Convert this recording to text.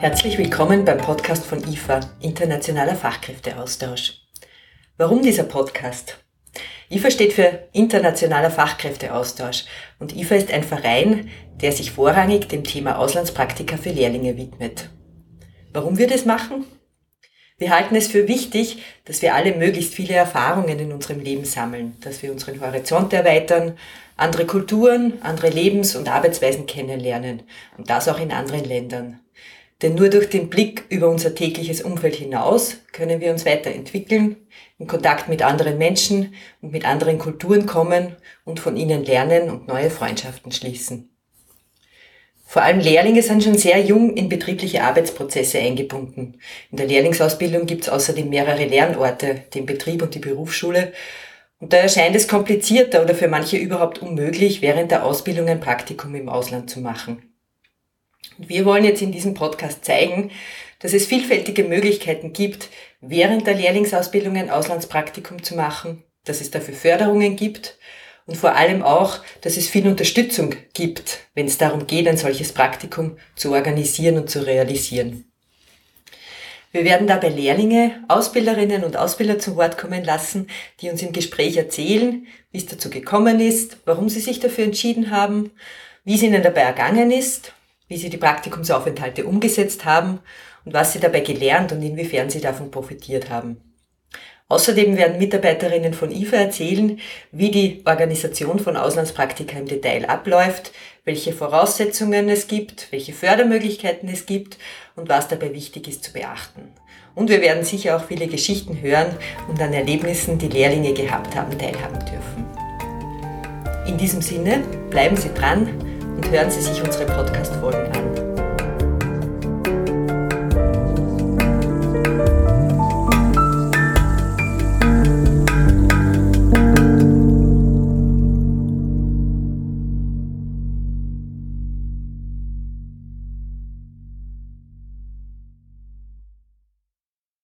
Herzlich willkommen beim Podcast von IFA, Internationaler Fachkräfteaustausch. Warum dieser Podcast? IFA steht für Internationaler Fachkräfteaustausch und IFA ist ein Verein, der sich vorrangig dem Thema Auslandspraktika für Lehrlinge widmet. Warum wir das machen? Wir halten es für wichtig, dass wir alle möglichst viele Erfahrungen in unserem Leben sammeln, dass wir unseren Horizont erweitern, andere Kulturen, andere Lebens- und Arbeitsweisen kennenlernen und das auch in anderen Ländern. Denn nur durch den Blick über unser tägliches Umfeld hinaus können wir uns weiterentwickeln, in Kontakt mit anderen Menschen und mit anderen Kulturen kommen und von ihnen lernen und neue Freundschaften schließen. Vor allem Lehrlinge sind schon sehr jung in betriebliche Arbeitsprozesse eingebunden. In der Lehrlingsausbildung gibt es außerdem mehrere Lernorte, den Betrieb und die Berufsschule. Und da erscheint es komplizierter oder für manche überhaupt unmöglich, während der Ausbildung ein Praktikum im Ausland zu machen. Wir wollen jetzt in diesem Podcast zeigen, dass es vielfältige Möglichkeiten gibt, während der Lehrlingsausbildung ein Auslandspraktikum zu machen, dass es dafür Förderungen gibt und vor allem auch, dass es viel Unterstützung gibt, wenn es darum geht, ein solches Praktikum zu organisieren und zu realisieren. Wir werden dabei Lehrlinge, Ausbilderinnen und Ausbilder zu Wort kommen lassen, die uns im Gespräch erzählen, wie es dazu gekommen ist, warum sie sich dafür entschieden haben, wie es ihnen dabei ergangen ist wie sie die Praktikumsaufenthalte umgesetzt haben und was sie dabei gelernt und inwiefern sie davon profitiert haben. Außerdem werden Mitarbeiterinnen von IFA erzählen, wie die Organisation von Auslandspraktika im Detail abläuft, welche Voraussetzungen es gibt, welche Fördermöglichkeiten es gibt und was dabei wichtig ist zu beachten. Und wir werden sicher auch viele Geschichten hören und an Erlebnissen, die Lehrlinge gehabt haben, teilhaben dürfen. In diesem Sinne, bleiben Sie dran, und hören Sie sich unsere Podcast-Folgen an.